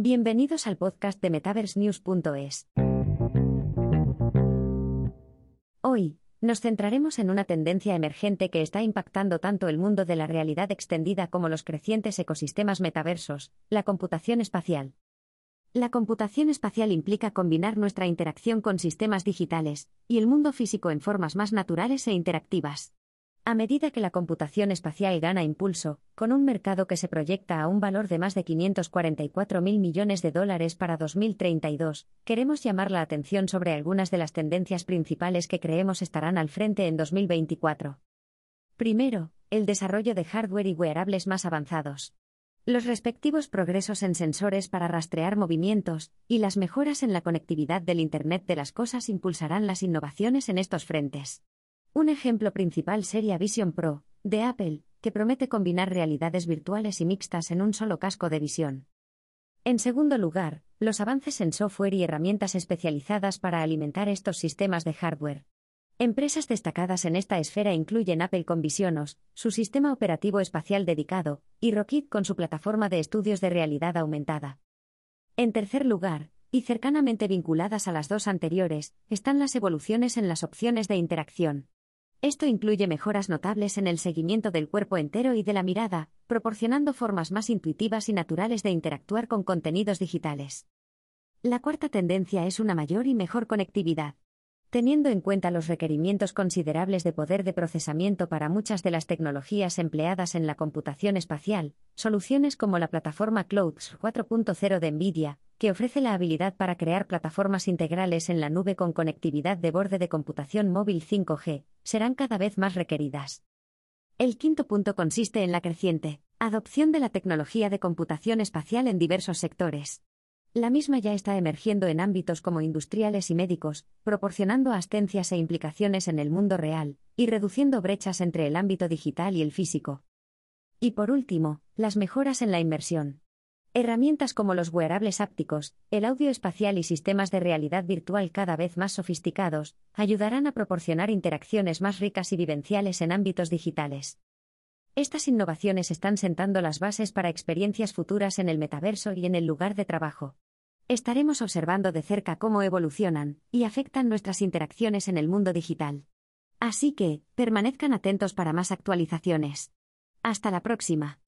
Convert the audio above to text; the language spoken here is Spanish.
Bienvenidos al podcast de MetaverseNews.es. Hoy, nos centraremos en una tendencia emergente que está impactando tanto el mundo de la realidad extendida como los crecientes ecosistemas metaversos, la computación espacial. La computación espacial implica combinar nuestra interacción con sistemas digitales y el mundo físico en formas más naturales e interactivas. A medida que la computación espacial gana impulso, con un mercado que se proyecta a un valor de más de 544 mil millones de dólares para 2032, queremos llamar la atención sobre algunas de las tendencias principales que creemos estarán al frente en 2024. Primero, el desarrollo de hardware y wearables más avanzados. Los respectivos progresos en sensores para rastrear movimientos y las mejoras en la conectividad del Internet de las Cosas impulsarán las innovaciones en estos frentes. Un ejemplo principal sería Vision Pro, de Apple, que promete combinar realidades virtuales y mixtas en un solo casco de visión. En segundo lugar, los avances en software y herramientas especializadas para alimentar estos sistemas de hardware. Empresas destacadas en esta esfera incluyen Apple con Visionos, su sistema operativo espacial dedicado, y Rocket con su plataforma de estudios de realidad aumentada. En tercer lugar, y cercanamente vinculadas a las dos anteriores, están las evoluciones en las opciones de interacción. Esto incluye mejoras notables en el seguimiento del cuerpo entero y de la mirada, proporcionando formas más intuitivas y naturales de interactuar con contenidos digitales. La cuarta tendencia es una mayor y mejor conectividad. Teniendo en cuenta los requerimientos considerables de poder de procesamiento para muchas de las tecnologías empleadas en la computación espacial, soluciones como la plataforma Clouds 4.0 de NVIDIA, que ofrece la habilidad para crear plataformas integrales en la nube con conectividad de borde de computación móvil 5G, serán cada vez más requeridas. El quinto punto consiste en la creciente adopción de la tecnología de computación espacial en diversos sectores. La misma ya está emergiendo en ámbitos como industriales y médicos, proporcionando astencias e implicaciones en el mundo real, y reduciendo brechas entre el ámbito digital y el físico. Y por último, las mejoras en la inmersión. Herramientas como los wearables ápticos, el audio espacial y sistemas de realidad virtual cada vez más sofisticados, ayudarán a proporcionar interacciones más ricas y vivenciales en ámbitos digitales. Estas innovaciones están sentando las bases para experiencias futuras en el metaverso y en el lugar de trabajo. Estaremos observando de cerca cómo evolucionan y afectan nuestras interacciones en el mundo digital. Así que, permanezcan atentos para más actualizaciones. Hasta la próxima.